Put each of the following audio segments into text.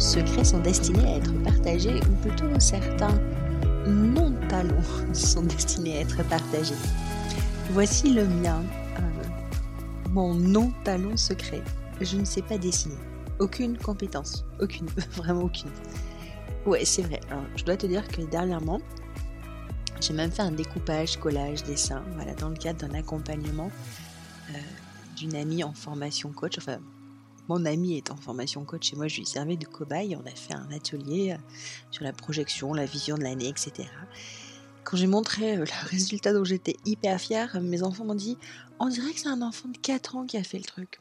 secrets sont destinés à être partagés, ou plutôt certains non-talents sont destinés à être partagés. Voici le mien, euh, mon non-talent secret. Je ne sais pas dessiner. Aucune compétence. Aucune. Vraiment aucune. Ouais, c'est vrai. je dois te dire que dernièrement, j'ai même fait un découpage, collage, dessin, voilà, dans le cadre d'un accompagnement euh, d'une amie en formation coach. Enfin, mon amie est en formation coach et moi je lui servais de cobaye. On a fait un atelier euh, sur la projection, la vision de l'année, etc. Quand j'ai montré euh, le résultat dont j'étais hyper fière, mes enfants m'ont dit On dirait que c'est un enfant de 4 ans qui a fait le truc.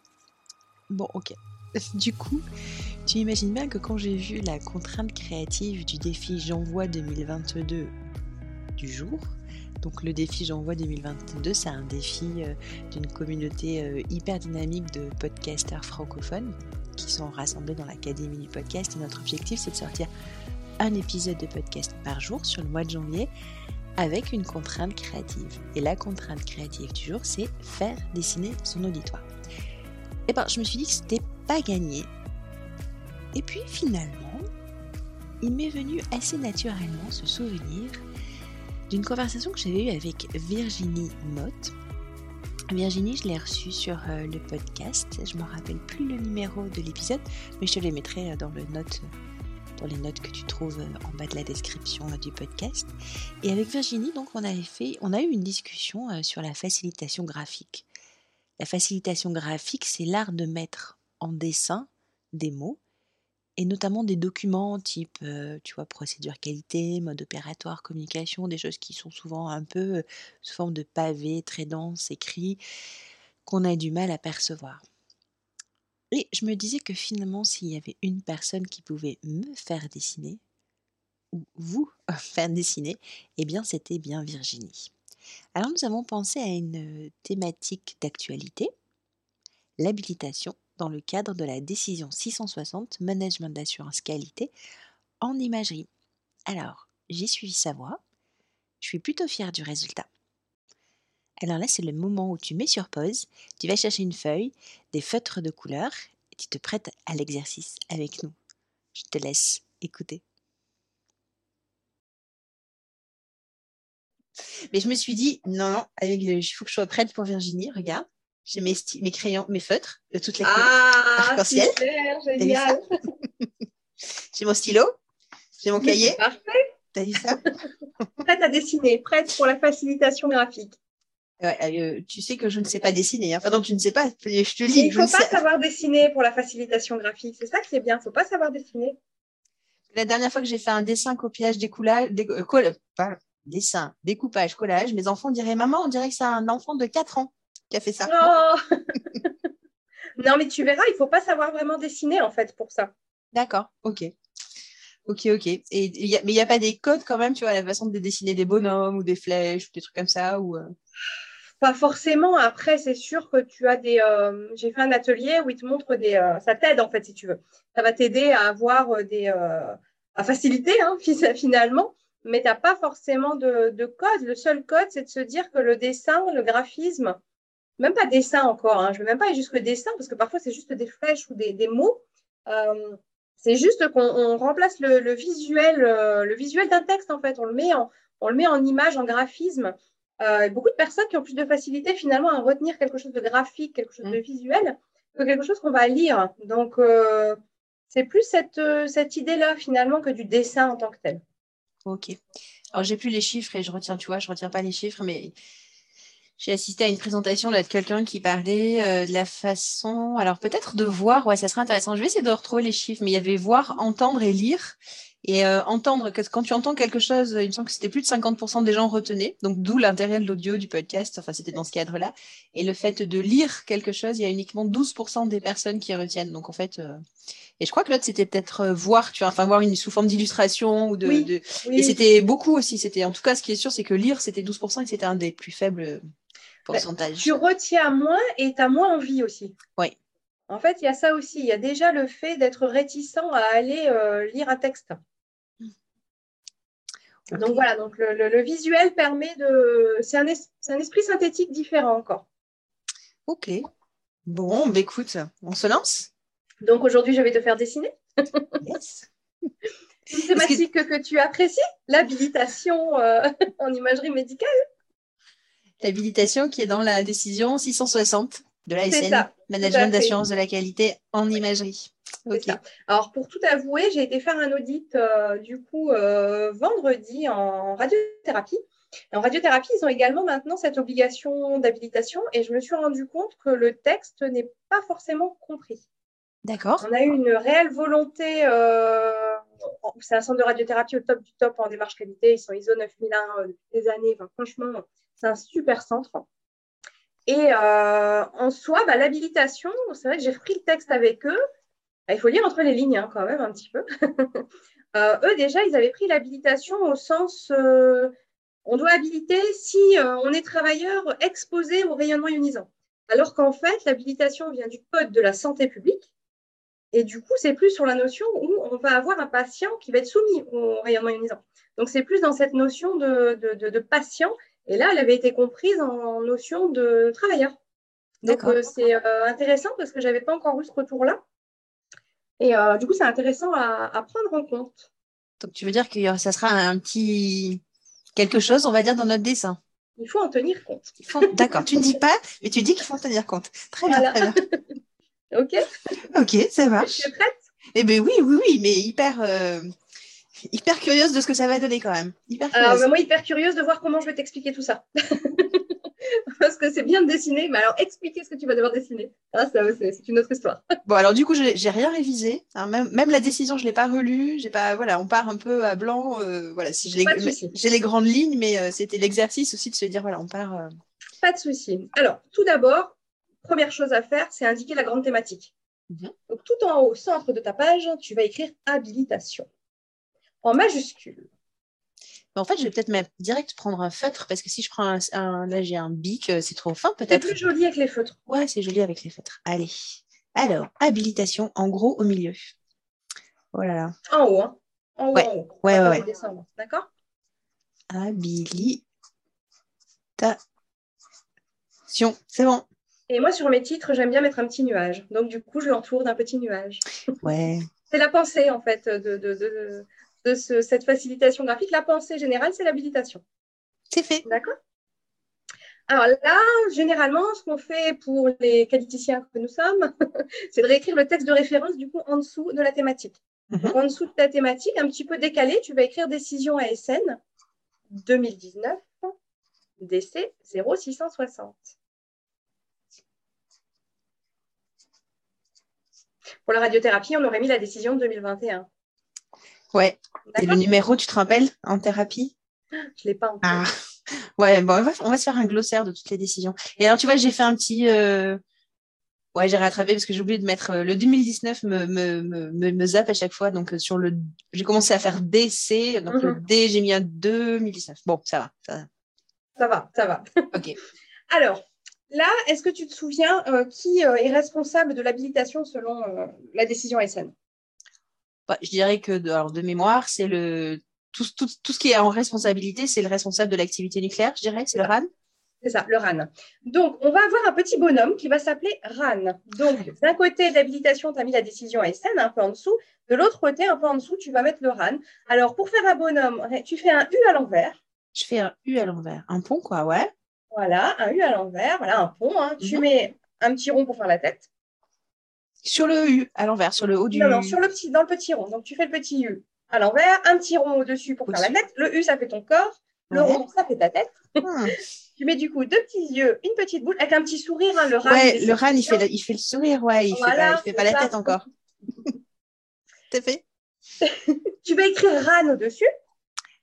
Bon, ok. Du coup, tu imagines bien que quand j'ai vu la contrainte créative du défi J'envoie 2022 du jour. Donc le défi J'envoie 2022, c'est un défi euh, d'une communauté euh, hyper dynamique de podcasters francophones qui sont rassemblés dans l'Académie du podcast. Et notre objectif, c'est de sortir un épisode de podcast par jour sur le mois de janvier avec une contrainte créative. Et la contrainte créative du jour, c'est faire dessiner son auditoire. Et eh ben, je me suis dit que c'était pas gagné. Et puis finalement, il m'est venu assez naturellement ce souvenir d'une conversation que j'avais eue avec Virginie Mott. Virginie, je l'ai reçue sur euh, le podcast. Je ne me rappelle plus le numéro de l'épisode, mais je te les mettrai euh, dans, dans les notes que tu trouves euh, en bas de la description du podcast. Et avec Virginie, donc, on, avait fait, on a eu une discussion sur la facilitation graphique. La facilitation graphique, c'est l'art de mettre en dessin des mots et notamment des documents type, euh, tu vois, procédure qualité, mode opératoire, communication, des choses qui sont souvent un peu sous forme de pavés très denses, écrits, qu'on a du mal à percevoir. Et je me disais que finalement, s'il y avait une personne qui pouvait me faire dessiner, ou vous faire dessiner, eh bien c'était bien Virginie. Alors nous avons pensé à une euh, thématique d'actualité, l'habilitation dans le cadre de la décision 660 Management d'assurance qualité en imagerie. Alors, j'ai suivi sa voix. Je suis plutôt fière du résultat. Alors là, c'est le moment où tu mets sur pause, tu vas chercher une feuille, des feutres de couleur et tu te prêtes à l'exercice avec nous. Je te laisse écouter. Mais je me suis dit, non, non, il faut que je sois prête pour Virginie, regarde. J'ai mes, mes, crayons, mes feutres de toutes les couleurs ah, arc-en-ciel. génial. j'ai mon stylo, j'ai mon cahier. Parfait. T'as dit ça? Prête à dessiner, prête pour la facilitation graphique. Euh, tu sais que je ne sais pas dessiner. Hein. Enfin, donc, tu ne sais pas. Je te dis. Il ne faut pas savoir dessiner pour la facilitation graphique. C'est ça qui est bien. Il ne faut pas savoir dessiner. La dernière fois que j'ai fait un dessin, copiage, découlage, dé... Euh, dessin, découpage, collage, mes enfants diraient Maman, on dirait que c'est un enfant de 4 ans qui a fait ça. Oh non, mais tu verras, il faut pas savoir vraiment dessiner en fait pour ça. D'accord, ok. Ok, ok. Et, mais il n'y a pas des codes quand même, tu vois, la façon de dessiner des bonhommes ou des flèches ou des trucs comme ça ou, euh? Pas forcément. Après, c'est sûr que tu as des. Euh, j'ai fait un atelier où ils te montrent des. Euh, ça t'aide en fait, si tu veux. Ça va t'aider à avoir des. à faciliter hein, finalement mais tu n'as pas forcément de, de, code. Le seul code, c'est de se dire que le dessin, le graphisme, même pas dessin encore, hein. je ne vais même pas aller jusque dessin, parce que parfois c'est juste des flèches ou des, des mots. Euh, c'est juste qu'on remplace le, le visuel, euh, le visuel d'un texte en fait, on le met en, on le met en image, en graphisme. Euh, beaucoup de personnes qui ont plus de facilité finalement à retenir quelque chose de graphique, quelque chose de mm. visuel, que quelque chose qu'on va lire. Donc c'est plus cette, cette idée-là finalement que du dessin en tant que tel. Ok. Alors j'ai plus les chiffres et je retiens, tu vois, je retiens pas les chiffres, mais j'ai assisté à une présentation de quelqu'un qui parlait euh, de la façon, alors peut-être de voir, ouais, ça serait intéressant. Je vais essayer de retrouver les chiffres, mais il y avait voir, entendre et lire. Et euh, entendre, que quand tu entends quelque chose, il me semble que c'était plus de 50% des gens retenaient, donc d'où l'intérêt de l'audio, du podcast, enfin c'était dans ce cadre-là. Et le fait de lire quelque chose, il y a uniquement 12% des personnes qui retiennent. Donc en fait, euh, et je crois que l'autre c'était peut-être voir, tu vois, enfin voir une sous forme d'illustration ou de, de... et c'était beaucoup aussi. C'était en tout cas, ce qui est sûr, c'est que lire c'était 12% et c'était un des plus faibles bah, tu retiens moins et tu as moins envie aussi. Oui. En fait, il y a ça aussi. Il y a déjà le fait d'être réticent à aller euh, lire un texte. Donc voilà, donc le, visuel permet de. C'est un, un, esprit synthétique différent encore. Ok. Bon, bah, écoute, on se lance? Donc aujourd'hui, je vais te faire dessiner. Yes. Une thématique que... tu apprécies, l'habilitation euh, en imagerie médicale. L'habilitation qui est dans la décision 660 de l'ASN, Management d'assurance de la qualité en imagerie. Alors, pour tout avouer, j'ai été faire un audit euh, du coup euh, vendredi en radiothérapie. en radiothérapie, ils ont également maintenant cette obligation d'habilitation et je me suis rendu compte que le texte n'est pas forcément compris. D'accord. On a eu une réelle volonté. Euh, c'est un centre de radiothérapie au top du top en démarche qualité. Ils sont ISO 9001 depuis des années. franchement, c'est un super centre. Et en soi, bah, l'habilitation, c'est vrai que j'ai repris le texte avec eux. Bah, il faut lire entre les lignes hein, quand même un petit peu. Euh, eux, déjà, ils avaient pris l'habilitation au sens euh, on doit habiliter si euh, on est travailleur exposé au rayonnement ionisant. Alors qu'en fait, l'habilitation vient du code de la santé publique. Et du coup, c'est plus sur la notion où on va avoir un patient qui va être soumis au rayonnement ionisant. Donc, c'est plus dans cette notion de, de, patient. Et là, elle avait été comprise en notion de travailleur. Donc, c'est intéressant parce que je n'avais pas encore eu ce retour-là. Et euh, du coup, c'est intéressant à, prendre en compte. Donc, tu veux dire que ça sera un petit quelque chose, on va dire, dans notre dessin. Il faut en tenir compte. D'accord, tu ne dis pas, mais tu dis qu'il faut en tenir compte. Très bien, très bien. ok. Ok, ça marche. Tu es prête? Eh bien oui, oui, oui, mais hyper, euh, hyper curieuse de ce que ça va donner quand même. Hyper Alors, moi, hyper curieuse de voir comment je vais t'expliquer tout ça. parce que c'est bien de dessiner, mais alors expliquer ce que tu vas devoir dessiner, ah, c'est une autre histoire. Bon, alors du coup, j'ai rien révisé. Hein, même, même, la décision, je l'ai pas relue. J'ai pas, voilà, on part un peu à blanc. Euh, voilà, si j'ai les, les, grandes lignes, mais euh, c'était l'exercice aussi de se dire, voilà, on part. Euh. Pas de souci. Alors, tout d'abord, première chose à faire, c'est indiquer la grande thématique. Mhm. Donc, tout en haut, au centre de ta page, tu vas écrire habilitation en majuscule en fait, je vais peut-être même direct prendre un feutre parce que si je prends un, là j'ai un bic, euh, c'est trop fin peut-être. C'est plus joli avec les feutres. Ouais, c'est joli avec les feutres. Allez. Alors, habilitation, en gros au milieu. Oh là là. En haut, hein. En haut, ouais. en haut. Ouais, ouais, D'accord? Habilitation. C'est bon. Et moi, sur mes titres, j'aime bien mettre un petit nuage. Donc, du coup, je l'entoure d'un petit nuage. Ouais. c'est la pensée, en fait, de, de, de cette facilitation graphique. La pensée générale, c'est l'habilitation. C'est fait. D'accord? Alors là, généralement, ce qu'on fait pour les qualiticiens que nous sommes, c'est de réécrire le texte de référence du coup en dessous de la thématique. Mhm. en dessous de ta thématique, un petit peu décalé, tu vas écrire décision ASN 2019 DC 0660. Pour la radiothérapie, on aurait mis la décision de 2021. Ouais. Et le numéro, tu te rappelles, en thérapie? Je ne l'ai pas encore. Ah. Ouais, bon, on va, se faire un glossaire de toutes les décisions. Et alors, tu vois, j'ai fait un petit. Euh, ouais, j'ai rattrapé parce que j'ai oublié de mettre. Euh, le 2019 me, me, me, me, zappe à chaque fois. Donc, euh, sur le. J'ai commencé à faire DC. Donc, le mhm. D, j'ai mis un 2019. Bon, ça va. Ça va, ça va. Ça va. OK. alors, là, est-ce que tu te souviens qui est responsable de l'habilitation selon la décision SN bah, je dirais que de, alors de mémoire, c'est le tout, tout, tout, ce qui est en responsabilité, c'est le responsable de l'activité nucléaire, je dirais, c'est le RAN. C'est ça, le RAN. Donc, on va avoir un petit bonhomme qui va s'appeler RAN. Donc, d'un côté d'habilitation, tu as mis la décision ASN un peu en dessous. De l'autre côté, un peu en dessous, tu vas mettre le RAN. Alors, pour faire un bonhomme, tu fais un U à l'envers. Je fais un U à l'envers. Un pont, quoi, ouais. Voilà, un U à l'envers. Voilà, un pont. Hein. Tu mhm. mets un petit rond pour faire la tête. Sur le U, à l'envers, sur le haut du Non, non, sur le petit, dans le petit rond. Donc, tu fais le petit U à l'envers, un petit rond au-dessus pour faire la tête. Le U, ça fait ton corps. Le rond, ça fait ta tête. Hmm. tu mets du coup deux petits yeux, une petite bouche, avec un petit sourire. Hein, le ran, ouais, le ran, il fait, le, il fait le sourire, ouais, il fait pas, fait pas la tête encore. C'est fait? tu vas écrire ran au-dessus.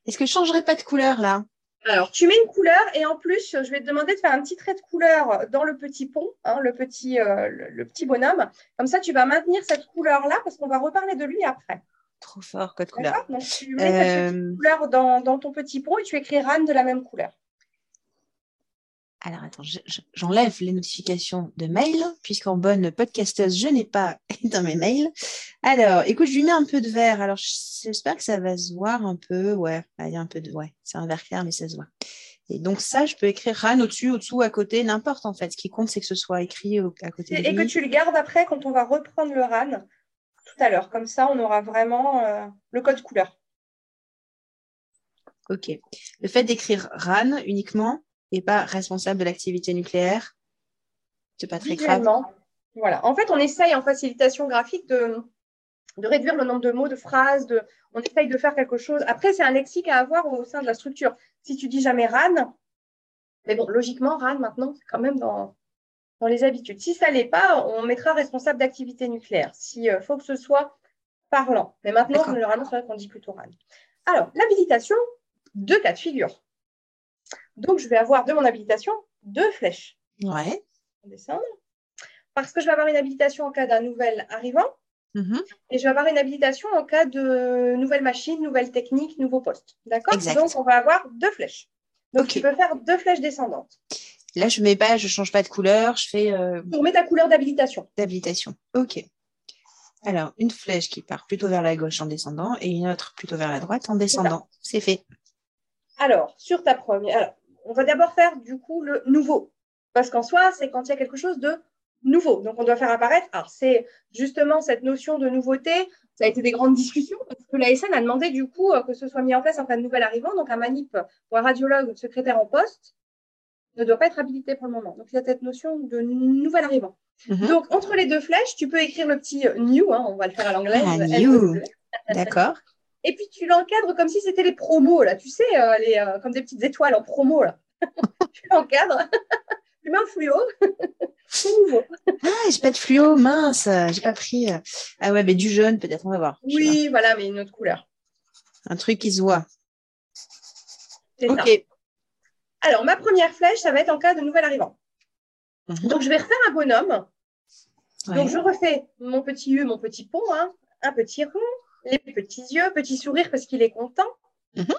Est-ce que je changerai pas de couleur là? Alors, tu mets une couleur et en plus, je vais te demander de faire un petit trait de couleur dans le petit pont, hein, le, petit, euh, le, petit bonhomme. Comme ça, tu vas maintenir cette couleur-là parce qu'on va reparler de lui après. Trop fort, code couleur. Donc, tu mets cette euh, couleur dans, dans, ton petit pont et tu écris RAN de la même couleur. Alors attends, j'enlève les notifications de mail, puisqu'en bonne podcasteuse, je n'ai pas dans mes mails. Alors, écoute, je lui mets un peu de vert. Alors, j'espère que ça va se voir un peu. Ouais, il y a un peu de. Ouais, c'est un vert clair, mais ça se voit. Et donc, ça, je peux écrire RAN au-dessus, au-dessous, à côté, n'importe en fait. Ce qui compte, c'est que ce soit écrit à côté. Et, et que tu le gardes après quand on va reprendre le RAN. tout à l'heure. Comme ça, on aura vraiment euh, le code couleur. Ok. Le fait d'écrire RAN uniquement n'est pas responsable de l'activité nucléaire C'est pas très grave. Voilà. En fait, on essaye en facilitation graphique de, de réduire le nombre de mots, de phrases. De... On essaye de faire quelque chose. Après, c'est un lexique à avoir au sein de la structure. Si tu dis jamais RAN, mais bon, logiquement, RAN, maintenant, c'est quand même dans, dans les habitudes. Si ça ne l'est pas, on mettra responsable d'activité nucléaire. S'il euh, faut que ce soit parlant. Mais maintenant, généralement, c'est vrai qu'on dit plutôt RAN. Alors, l'habilitation, deux cas de figure. Donc, je vais avoir de mon habilitation deux flèches. Ouais. On descend. Parce que je vais avoir une habilitation en cas d'un nouvel arrivant. Mm-hmm. Et je vais avoir une habilitation en cas de nouvelle machine, nouvelle technique, nouveau poste. D'accord? Donc, on va avoir deux flèches. Donc, tu peux faire deux flèches descendantes. Là, je mets pas, je change pas de couleur, je fais. Euh... On met ta couleur d'habilitation. D'habilitation. Ok. Alors, une flèche qui part plutôt vers la gauche en descendant et une autre plutôt vers la droite en descendant. C'est fait. Alors, sur ta première, alors, on va d'abord faire du coup le nouveau. Parce qu'en soi, c'est quand il y a quelque chose de nouveau. Donc, on doit faire apparaître. Alors, c'est justement cette notion de nouveauté. Ça a été des grandes discussions parce que la SN a demandé du coup euh, que ce soit mis en place en cas de nouvel arrivant, donc un manip ou un radiologue ou secrétaire en poste ne doit pas être habilité pour le moment. Donc, il y a cette notion de nouvel arrivant. Mhm. Donc, entre les deux flèches, tu peux écrire le petit new, hein, on va le faire à l'anglais. Ah, new. D'accord. Et puis, tu l'encadres comme si c'était les promos, là. Tu sais, euh, les, euh, comme des petites étoiles en promo, là. tu l'encadres. tu mets un fluo. C'est nouveau. ah, j'ai pas de fluo, mince. J'ai pas pris. Euh, ah ouais, mais du jaune, peut-être, on va voir. Oui, voilà, mais une autre couleur. Un truc qui se voit. Ok. Alors, ma première flèche, ça va être en cas de nouvel arrivant. Mhm. Donc, je vais refaire un bonhomme. Donc, je refais mon petit U, mon petit pont, hein. un petit rond, les petits yeux, petit sourire parce qu'il est content. Mhm.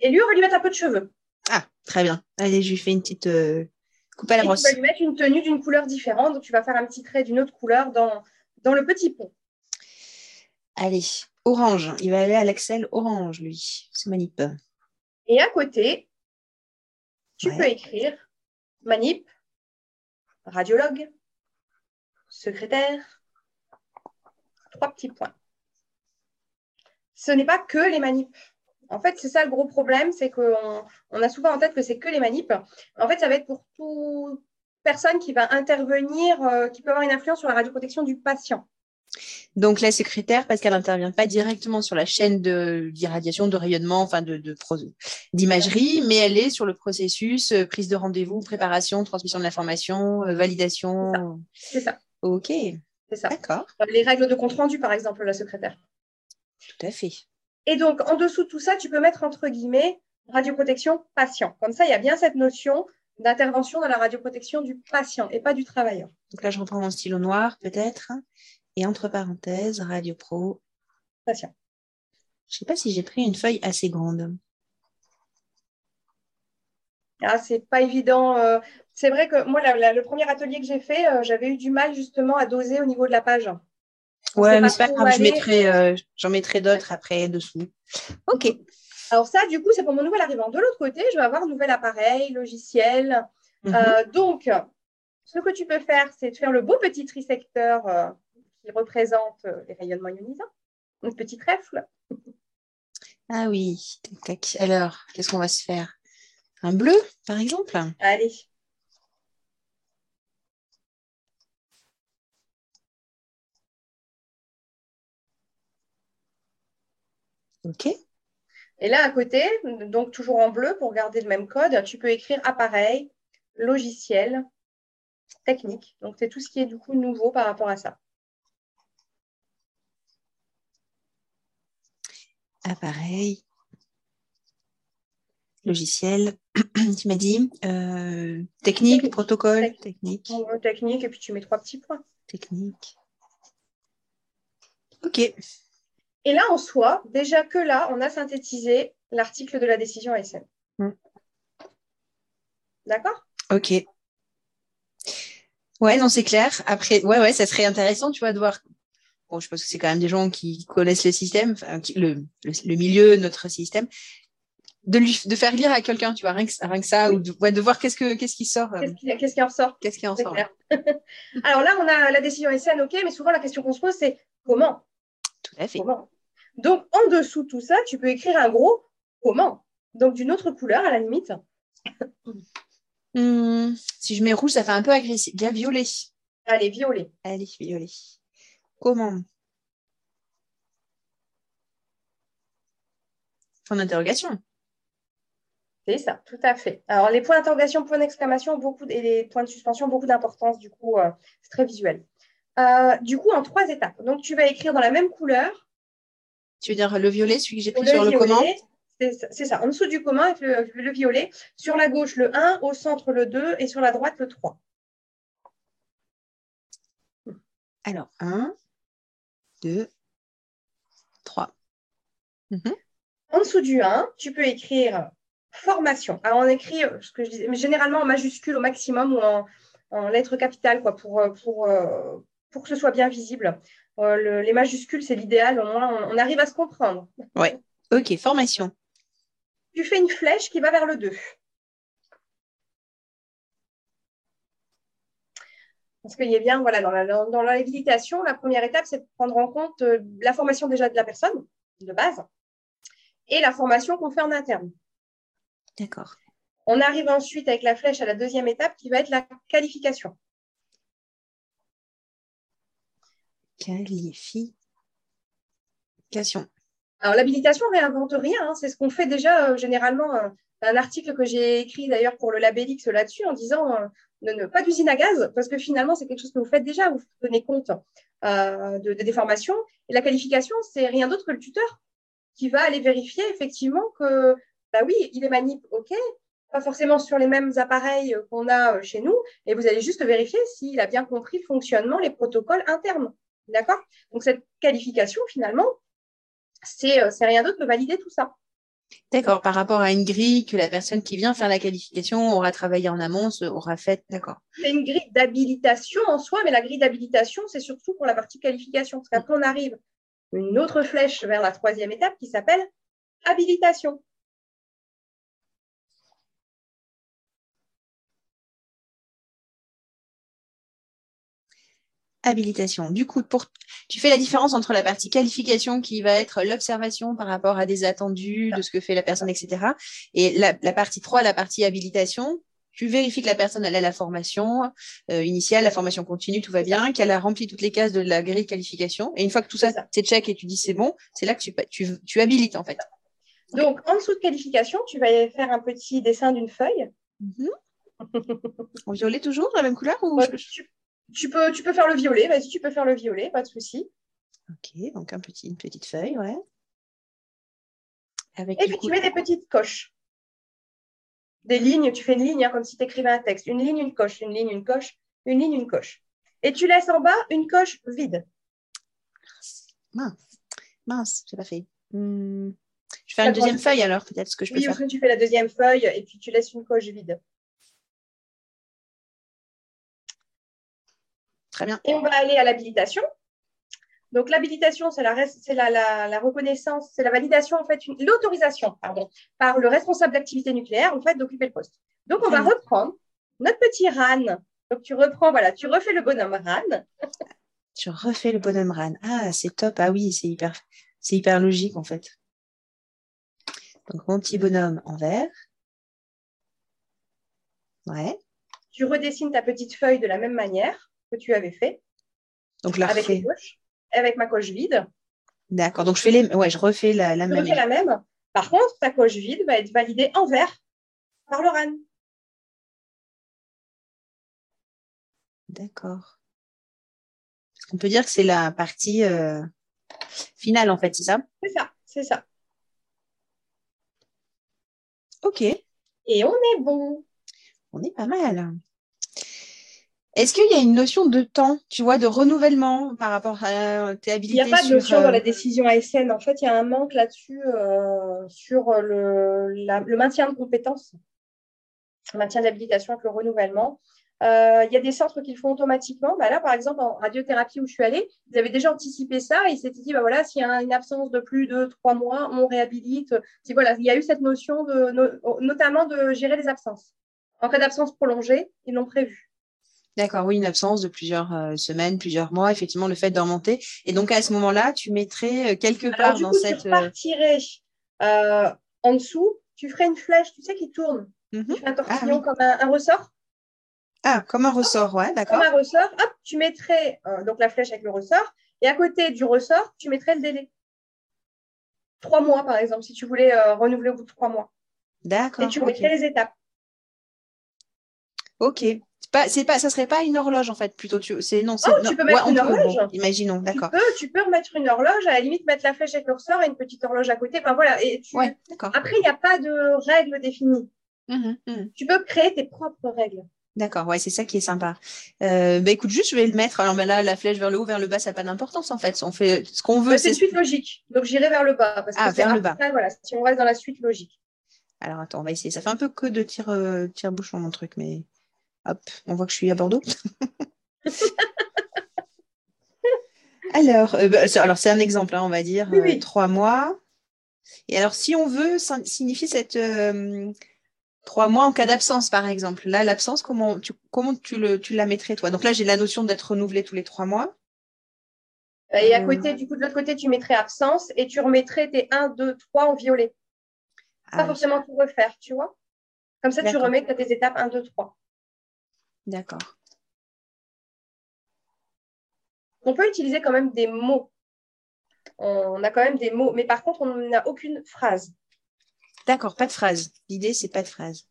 Et lui, on va lui mettre un peu de cheveux. Ah, très bien. Allez, je lui fais une petite euh, coupe à la brosse. Tu vas lui mettre une tenue d'une couleur différente. Donc, tu vas faire un petit trait d'une autre couleur dans, dans le petit pont. Allez, orange. Il va aller à l'axel orange, lui. C'est manip. Et à côté, tu peux écrire manip, radiologue, secrétaire, trois petits points. Ce n'est pas que les manips. En fait, c'est ça le gros problème, c'est qu'on on a souvent en tête que c'est que les manips. En fait, ça va être pour toute personne qui va intervenir, euh, qui peut avoir une influence sur la radioprotection du patient. Donc la secrétaire, parce qu'elle n'intervient pas directement sur la chaîne d'irradiation, de, rayonnement, enfin de, d'imagerie, mais elle est sur le processus euh, prise de rendez-vous, préparation, transmission de l'information, euh, validation. C'est ça. Ok. C'est ça. D'accord. Les règles de compte rendu, par exemple, la secrétaire. Tout à fait. Et donc, en dessous de tout ça, tu peux mettre entre guillemets radioprotection patient. Comme ça, il y a bien cette notion d'intervention dans la radioprotection du patient et pas du travailleur. Donc là, je reprends mon stylo noir, peut-être. Et entre parenthèses, Radio Pro. Patient. Je ne sais pas si j'ai pris une feuille assez grande. Ah, c'est pas évident. Euh, c'est vrai que moi, le premier atelier que j'ai fait, euh, j'avais eu du mal justement à doser au niveau de la page. Ouais, mais c'est pas grave, euh, j'en mettrai d'autres après dessous. Ok. Alors ça, du coup, c'est pour mon nouvel arrivant. De l'autre côté, je vais avoir un nouvel appareil, logiciel. Mhm. donc, ce que tu peux faire, c'est de faire le beau petit trisecteur qui représente euh, les rayonnements ionisants. Une petite trèfle. Ah oui, Alors, qu'est-ce qu'on va se faire? Un bleu, par exemple? Allez. Ok. Et là, à côté, donc toujours en bleu pour garder le même code, tu peux écrire appareil, logiciel, technique. Donc, c'est tout ce qui est du coup nouveau par rapport à ça. appareil, logiciel, tu m'as dit, euh, technique, protocole, technique. technique, et puis tu mets trois petits points. Technique. Ok. Et là, en soi, déjà que là, on a synthétisé l'article de la décision ASM. Hmm. D'accord? Ok. Ouais, non, c'est clair. Après, ouais, ouais, ça serait intéressant, tu vois, de voir je pense que c'est quand même des gens qui connaissent le système, le, le, milieu, notre système, de, lui, de faire lire à quelqu'un, tu vois, rien que, ça, ou de, de voir qu'est-ce, que, qu'est-ce qui sort. Euh, qu'est-ce qui, en sort? Qu'est-ce qui en sort Alors là, on a la décision SN, ok, mais souvent la question qu'on se pose, c'est comment? Tout à fait. Comment Donc, en dessous de tout ça, tu peux écrire un gros comment. Donc, d'une autre couleur à la limite. Hmm, si je mets rouge, ça fait un peu agressif. Bien violet. Allez, violet. Allez, violet. Comment Point d'interrogation. C'est ça, tout à fait. Alors, les points d'interrogation, points d'exclamation beaucoup, et les points de suspension, beaucoup d'importance. Du coup, euh, c'est très visuel. Euh, du coup, en trois étapes. Donc, tu vas écrire dans la même couleur. Tu veux dire le violet, celui que j'ai pris sur le comment C'est ça, en dessous du commun avec le, violet. Sur la gauche, le 1, au centre, le 2 et sur la droite, le 3. Alors, 1, 2, 3. En dessous du 1, tu peux écrire formation. Alors, on écrit ce que je disais, mais généralement en majuscule au maximum ou en, lettres capitales quoi, pour, euh, pour, euh, pour que ce soit bien visible. les majuscules, c'est l'idéal, au moins on, arrive à se comprendre. Oui, ok, formation. Tu fais une flèche qui va vers le 2. Parce qu'il y a bien, voilà, dans la, dans l'habilitation, la première étape, c'est de prendre en compte la formation déjà de la personne, de base, et la formation qu'on fait en interne. D'accord. On arrive ensuite avec la flèche à la deuxième étape qui va être la qualification. Qualification. Alors l'habilitation réinvente rien, hein. c'est ce qu'on fait déjà euh, généralement. Euh, un article que j'ai écrit d'ailleurs pour le Labellix là-dessus en disant euh, pas d'usine à gaz, parce que finalement c'est quelque chose que vous faites déjà, vous tenez compte de, de, des formations. Et la qualification, c'est rien d'autre que le tuteur qui va aller vérifier effectivement que, bah oui, il est manip, ok, pas forcément sur les mêmes appareils qu'on a euh, chez nous, et vous allez juste vérifier s'il a bien compris le fonctionnement, les protocoles internes. D'accord? Donc, cette qualification, finalement, c'est euh, rien d'autre que valider tout ça. D'accord, par rapport à une grille que la personne qui vient faire la qualification aura travaillé en amont, aura fait, d'accord. C'est une grille d'habilitation en soi, mais la grille d'habilitation, c'est surtout pour la partie qualification. Parce qu'après, on arrive une autre flèche vers la troisième étape qui s'appelle habilitation. Habilitation. Du coup, pour, tu fais la différence entre la partie qualification qui va être l'observation par rapport à des attendus, de ce que fait la personne, etc. Et la, partie 3, la partie habilitation, tu vérifies que la personne elle a la formation euh, initiale, la formation continue, tout va bien, qu'elle a rempli toutes les cases de la grille de qualification. Et une fois que tout ça, c'est check et tu dis c'est bon, c'est là que tu, tu, tu, habilites en fait. Donc, en dessous de qualification, tu vas faire un petit dessin d'une feuille. Mhm. en violet toujours, la même couleur ou tu, peux, tu peux faire le violet, vas-y, tu peux faire le violet, pas de souci. Ok, donc un petit, une petite feuille, ouais. Avec et puis tu mets des petites coches des lignes, tu fais une ligne hein, comme si tu écrivais un texte. Une ligne, une coche, une ligne, une coche, une ligne, une coche. Et tu laisses en bas une coche vide. Mince, mince, j'ai pas fait. Hmm. Je fais une deuxième feuille alors, peut-être ce que je peux oui, faire. Oui, tu fais la deuxième feuille et puis tu laisses une coche vide. Très bien. Et on va aller à l'habilitation. Donc l'habilitation, c'est la, la, reconnaissance, c'est la validation, en fait, l'autorisation, pardon, par le responsable d'activité nucléaire, en fait, d'occuper le poste. Donc on va reprendre notre petit RAN. Donc tu reprends, voilà, tu refais le bonhomme RAN. tu refais le bonhomme RAN. Ah, c'est top. Ah oui, c'est hyper, c'est hyper logique, en fait. Donc mon petit bonhomme en vert. Ouais. Tu redessines ta petite feuille de la même manière que tu avais fait. Donc la avec ma coche vide. D'accord, donc je, fais les... ouais, je refais la, la même. la même. Par contre, ta coche vide va être validée en vert par le RAN. D'accord. On peut dire que c'est la partie euh, finale, en fait, c'est ça? C'est ça, c'est ça. Ok. Et on est bon. On est pas mal. Est-ce qu'il y a une notion de temps, tu vois, de renouvellement par rapport à tes habilités Il n'y a pas de notion dans la euh, décision ASN. En fait, il y a un manque là-dessus euh, sur le, maintien de compétences, le maintien d'habilitation avec le renouvellement. Euh, il y a des centres qui le font automatiquement. Bah là, par exemple, en radiothérapie où je suis allée, ils avaient déjà anticipé ça. Ils s'étaient dit, bah voilà, s'il y a une absence de plus de trois mois, on réhabilite. voilà, il y a eu cette notion de, notamment de gérer les absences. En cas d'absence prolongée, ils l'ont prévu. D'accord, oui, une absence de plusieurs euh, semaines, plusieurs mois, effectivement, le fait de remonter. Et donc, à ce moment-là, tu mettrais euh, quelque part du dans coup, cette. tu repartirais euh, en dessous, tu ferais une flèche, tu sais, qui tourne. Mhm. Tu fais un Ah, tortillon oui. comme un, un ressort. Ah, comme un ressort, ouais, Comme d'accord. un ressort, hop, tu mettrais euh, donc la flèche avec le ressort. Et à côté du ressort, tu mettrais le délai. Trois mois, par exemple, si tu voulais renouveler au bout de trois mois. D'accord. Et tu mettrais les étapes. Ok. Pas, pas, ça serait pas une horloge en fait, plutôt. Tu, c'est non. Oh, tu peux mettre Ouais, une peut, horloge. bon, imaginons, Tu d'accord. peux, tu peux remettre une horloge, à la limite mettre la flèche avec le ressort et une petite horloge à côté. Enfin voilà. Et tu... Ouais. Après, il n'y a pas de règles définies. Mhm, mhm. Tu peux créer tes propres règles. D'accord, ouais, c'est ça qui est sympa. Euh, bah écoute, juste, je vais le mettre. Alors bah, là, la flèche vers le haut, vers le bas, ça n'a pas d'importance en fait. On fait ce qu'on veut. Ouais, c'est une c'est- suite logique. Donc j'irai vers le bas. Parce que Ah, c'est vers le bas. Voilà, si on reste dans la suite logique. Alors attends, on va essayer. Ça fait un peu que de euh, tire-bouchon mon truc, mais hop, on voit que je suis à Bordeaux. alors, euh, bah, c'est- alors c'est un exemple, hein, on va dire Oui, euh, oui. trois mois. Et alors, si on veut signifier cette euh, trois mois en cas d'absence, par exemple, là, l'absence, comment tu comment tu le tu la mettrais toi? Donc là, j'ai la notion d'être renouvelé tous les trois mois. Et à côté, du coup, de l'autre côté, tu mettrais absence et tu remettrais tes 1, 2, 3 en violet. Ah Pas oui, forcément tout refaire, tu vois? Comme ça, tu remets que tu as tes étapes 1, 2, 3. D'accord. On peut utiliser quand même des mots. On a quand même des mots, mais par contre, on n'a aucune phrase. D'accord, pas de phrase. L'idée, c'est pas de phrase.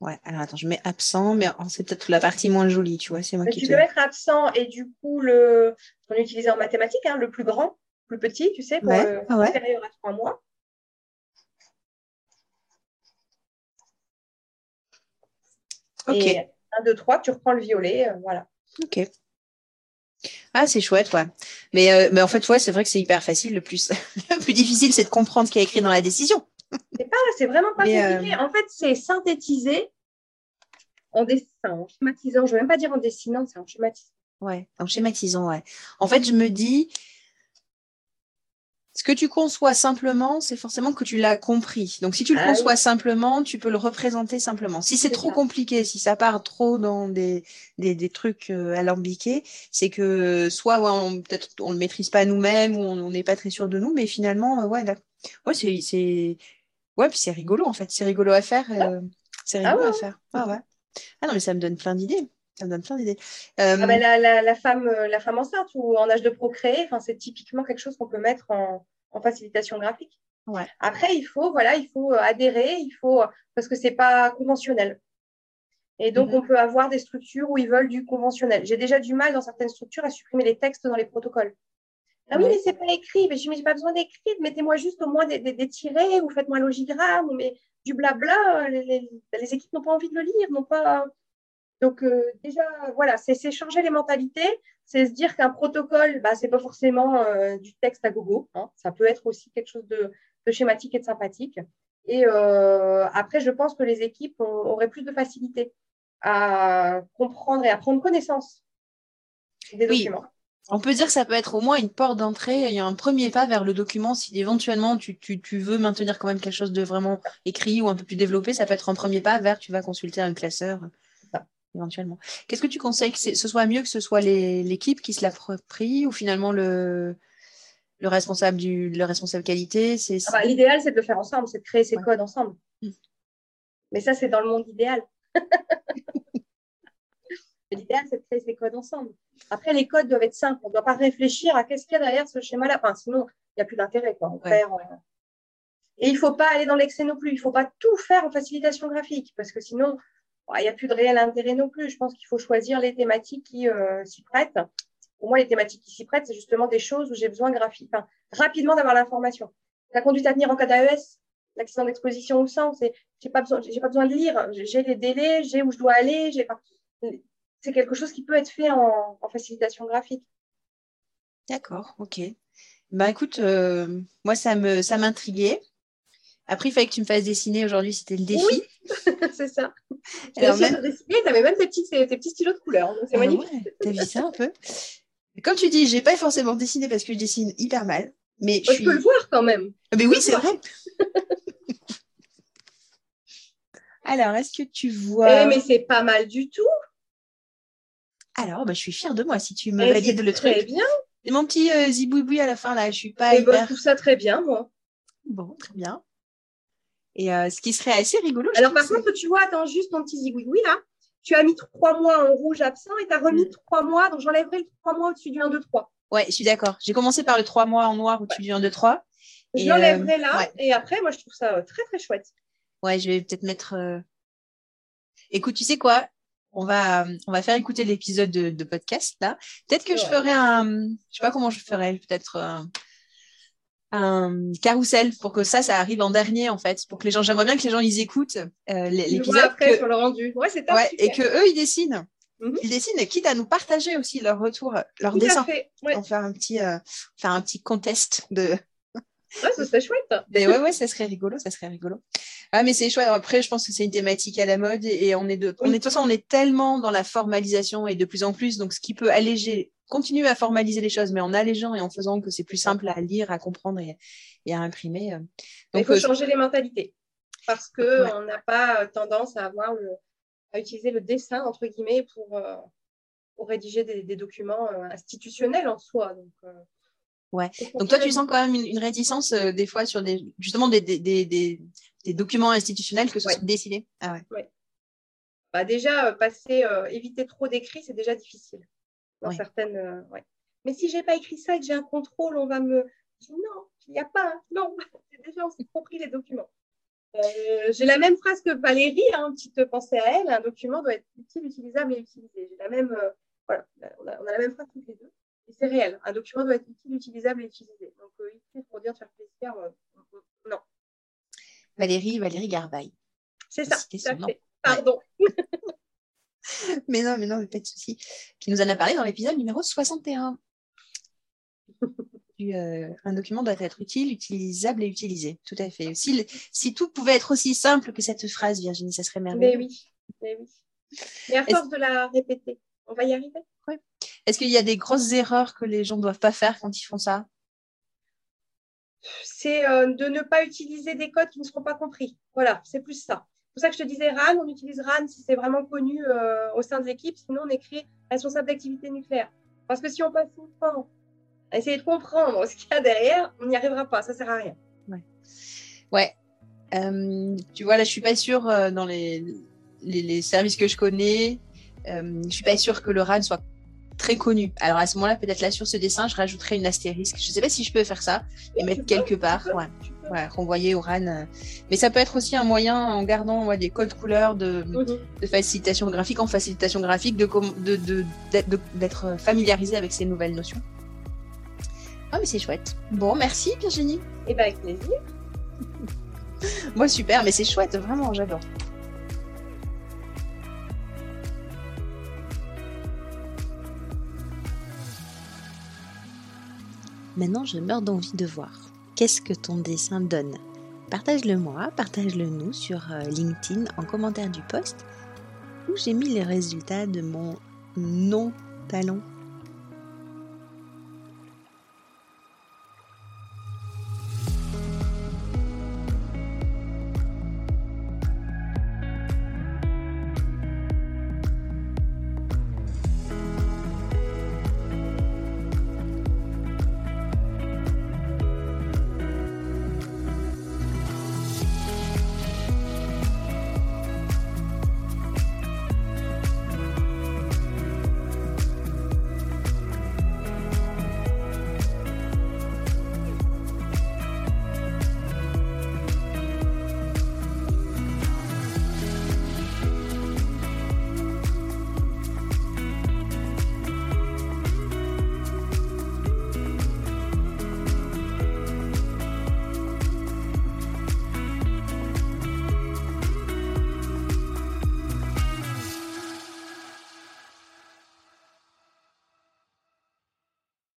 Ouais, alors attends, je mets absent, mais c'est peut-être la partie moins jolie, tu vois, c'est moi Mais qui tu te... peux mettre absent et du coup, le qu'on utilisait en mathématiques, hein, le plus grand, plus petit, tu sais, pour Ouais, le ah ouais. à 3 mois. Ok, Et 1, 2, 3, tu reprends le violet. euh, voilà. ok. Ah, c'est chouette, ouais. Mais, euh, mais en fait, ouais, c'est vrai que c'est hyper facile. Le plus, le plus difficile, c'est de comprendre ce qui est écrit dans la décision. C'est pas, c'est vraiment pas Mais, compliqué. En fait, c'est synthétisé en dessin, en schématisant. Je ne veux même pas dire en dessinant, c'est en schématisant. Ouais, en schématisant, ouais. En fait, je me dis, ce que tu conçois simplement, c'est forcément que tu l'as compris. Donc, si tu le Ah conçois simplement, tu peux le représenter simplement. Si c'est trop ça. compliqué, si ça part trop dans des, des, des trucs euh, alambiqués, c'est que soit ouais, on, peut-être on le maîtrise pas nous-mêmes ou on n'est pas très sûr de nous, mais finalement, euh, ouais, d'accord. ouais, c'est, c'est, ouais, puis c'est rigolo en fait. C'est rigolo à faire. euh, c'est Ah rigolo ouais, à faire. Ah ouais. Ah non, mais ça me donne plein d'idées. Ça me donne plein d'idées. Euh, Ah ben, la, la- la femme, euh, la femme enceinte ou en âge de procréer, c'est typiquement quelque chose qu'on peut mettre en, en facilitation graphique. Ouais. Après, il faut, voilà, il faut euh, adhérer, il faut, parce que c'est pas conventionnel. Et donc, Mhm. on peut avoir des structures où ils veulent du conventionnel. J'ai déjà du mal dans certaines structures à supprimer les textes dans les protocoles. Ah oui, mais c'est pas écrit. Mais je dis, mais j'ai pas besoin d'écrire. Mettez-moi juste au moins des, des, des tirets ou faites-moi un logigramme. Mais du blabla, les, les- les équipes n'ont pas envie de le lire, n'ont pas. Donc, euh, déjà, voilà, c'est changer les mentalités. C'est se dire qu'un protocole, bah, c'est pas forcément euh, du texte à gogo. hein. Ça peut être aussi quelque chose de, de schématique et de sympathique. Et euh, après, je pense que les équipes ont- auraient plus de facilité à comprendre et à prendre connaissance des Oui. documents. On peut dire que ça peut être au moins une porte d'entrée, a un premier pas vers le document. Si éventuellement tu, tu, tu veux maintenir quand même quelque chose de vraiment écrit ou un peu plus développé, ça peut être un premier pas vers tu vas consulter un classeur. Éventuellement. Qu'est-ce que tu conseilles que ce soit mieux que ce soit l'équipe qui se l'approprie ou finalement le, le responsable du le responsable qualité c'est Ah bah, L'idéal, c'est de le faire ensemble, c'est de créer ces Ouais. codes ensemble. Mm. Mais ça, c'est dans le monde idéal. L'idéal, c'est de créer ces codes ensemble. Après, les codes doivent être simples. On ne doit pas réfléchir à qu'est-ce qu'il y a derrière ce schéma-là. Enfin, sinon, il n'y a plus d'intérêt. quoi. On Ouais. perd, euh. Et il ne faut pas aller dans l'excès non plus. Il ne faut pas tout faire en facilitation graphique parce que sinon, il n'y a plus de réel intérêt non plus. Je pense qu'il faut choisir les thématiques qui euh, s'y prêtent. Pour moi, les thématiques qui s'y prêtent, c'est justement des choses où j'ai besoin graphique, enfin, rapidement d'avoir l'information. La conduite à tenir en cas d'AES, l'accident d'exposition au sang, c'est j'ai pas besoin, j'ai pas besoin de lire. J'ai les délais, j'ai où je dois aller. J'ai pas... C'est quelque chose qui peut être fait en, en facilitation graphique. D'accord, ok. Bah écoute, euh, moi ça me ça m'intriguait. Après, il fallait que tu me fasses dessiner aujourd'hui, c'était le défi. Oui. c'est ça. Alors, Tu même- avais même tes petits, tes petits stylos de couleur. C'est Ah magnifique. ouais, T'as vu ça un peu? Comme tu dis, j'ai pas forcément dessiné parce que je dessine hyper mal. Mais je suis. Je peux le voir quand même. Ah, Mais oui, c'est vrai. Alors, est-ce que tu vois. Eh, mais c'est pas mal du tout. Alors, bah, je suis fière de moi si tu me Eh, valides le Très truc. bien. C'est mon petit euh, zibouiboui à la fin là. Je suis pas Eh ben, hyper. tout ça très bien, moi. Bon, très bien. Et euh, ce qui serait assez rigolo. Alors, par contre, tu vois, attends juste ton petit zigouigoui là. Tu as mis trois mois en rouge absent et tu as remis Mm. trois mois. Donc, j'enlèverai le trois mois au-dessus du 1, 2, 3. Ouais, je suis d'accord. J'ai commencé par le 3 mois en noir au-dessus du 1, 2, 3. Je l'enlèverai euh, là. ouais. Et après, moi, je trouve ça euh, très, très chouette. Ouais, je vais peut-être mettre. euh, Écoute, tu sais quoi? On va, on va faire écouter l'épisode de, de podcast là. Peut-être que je ferai un. Je sais pas comment je ferai. Peut-être un, un carrousel pour que ça, ça arrive en dernier en fait, pour que les gens. J'aimerais bien que les gens ils écoutent euh, l'épisode. après que- sur le rendu. Ouais, c'est. Ouais, et que eux ils dessinent. Mhm. Ils dessinent, quitte à nous partager aussi leur retour, leur Tout dessin. fait. Ouais, On faire un petit, euh, faire un petit contest de. ouais ça serait chouette. Mais ouais, ouais, ça serait rigolo, ça serait rigolo. Ah, mais c'est chouette. Après, je pense que c'est une thématique à la mode et, et on est de, on est, de toute façon, on est tellement dans la formalisation et de plus en plus, donc ce qui peut alléger, continuer à formaliser les choses, mais en allégeant et en faisant que c'est plus simple à lire, à comprendre et, et à imprimer. euh. Il faut euh, changer les mentalités. Parce que Ouais. on n'a pas euh, tendance à avoir le, à utiliser le dessin, entre guillemets, pour, euh, pour rédiger des, des documents institutionnels en soi. Donc, euh, Ouais. donc toi, tu sens quand même une, une réticence des fois sur des, justement des, des, documents institutionnels que ce Ouais. soit décidé. Ah ouais. Bah, déjà, passer, éviter trop d'écrits, c'est déjà difficile. Dans certaines. euh, ouais. Mais si j'ai pas écrit ça et que j'ai un contrôle, on va me. Dis, Non, il n'y a pas. Non, c'est déjà on s'est compris les documents. Euh, j'ai la même phrase que Valérie, hein, petite pensée à elle. Un document doit être utile, utilisable et utilisé. J'ai la même. euh, voilà, on a, on a la même phrase toutes les deux. Et c'est réel. Un document doit être utile, utilisable et utilisé. Donc, écrire pour dire de faire plaisir, non. Valérie, Valérie Garbaille. C'est ça. Fait. Pardon. Mais non, mais non, pas de souci. Qui nous en a parlé dans l'épisode numéro 61. Du, euh, un document doit être utile, utilisable et utilisé. Tout à fait. Si, tout pouvait être aussi simple que cette phrase, Virginie, ça serait merveilleux. Mais oui. Mais oui. Mais à force de la répéter, on va y arriver. Est-ce qu'il y a des grosses erreurs que les gens ne doivent pas faire quand ils font ça? C'est euh, de ne pas utiliser des codes qui ne seront pas compris. Voilà, c'est plus ça. C'est pour ça que je te disais RAN, on utilise RAN si c'est vraiment connu euh, au sein de l'équipe, sinon on écrit responsable d'activité nucléaire. Parce que si on passe son temps à essayer de comprendre ce qu'il y a derrière, on n'y arrivera pas, ça sert à rien. Ouais. Euh, tu vois, là, je suis pas sûre euh, dans les, les, les services que je connais. Je suis pas sûre que le RAN soit très connu. Alors à ce moment-là, peut-être là sur ce dessin, je rajouterai une astérisque. Je sais pas si je peux faire ça et Oui, mettre quelque part. Ouais. Ouais, renvoyer au RAN. euh. Mais ça peut être aussi un moyen, en gardant ouais, des codes couleurs de, Mhm. de facilitation graphique, en facilitation graphique, de com- de- de- d'être de, familiarisé avec ces nouvelles notions. Ah, mais c'est chouette. Bon, merci Virginie. Et bien avec plaisir. Moi, super, mais c'est chouette, vraiment, j'adore. Maintenant, je meurs d'envie de voir. Qu'est-ce que ton dessin donne? Partage-le moi, partage-le nous sur euh, LinkedIn en commentaire du post où j'ai mis les résultats de mon non-talon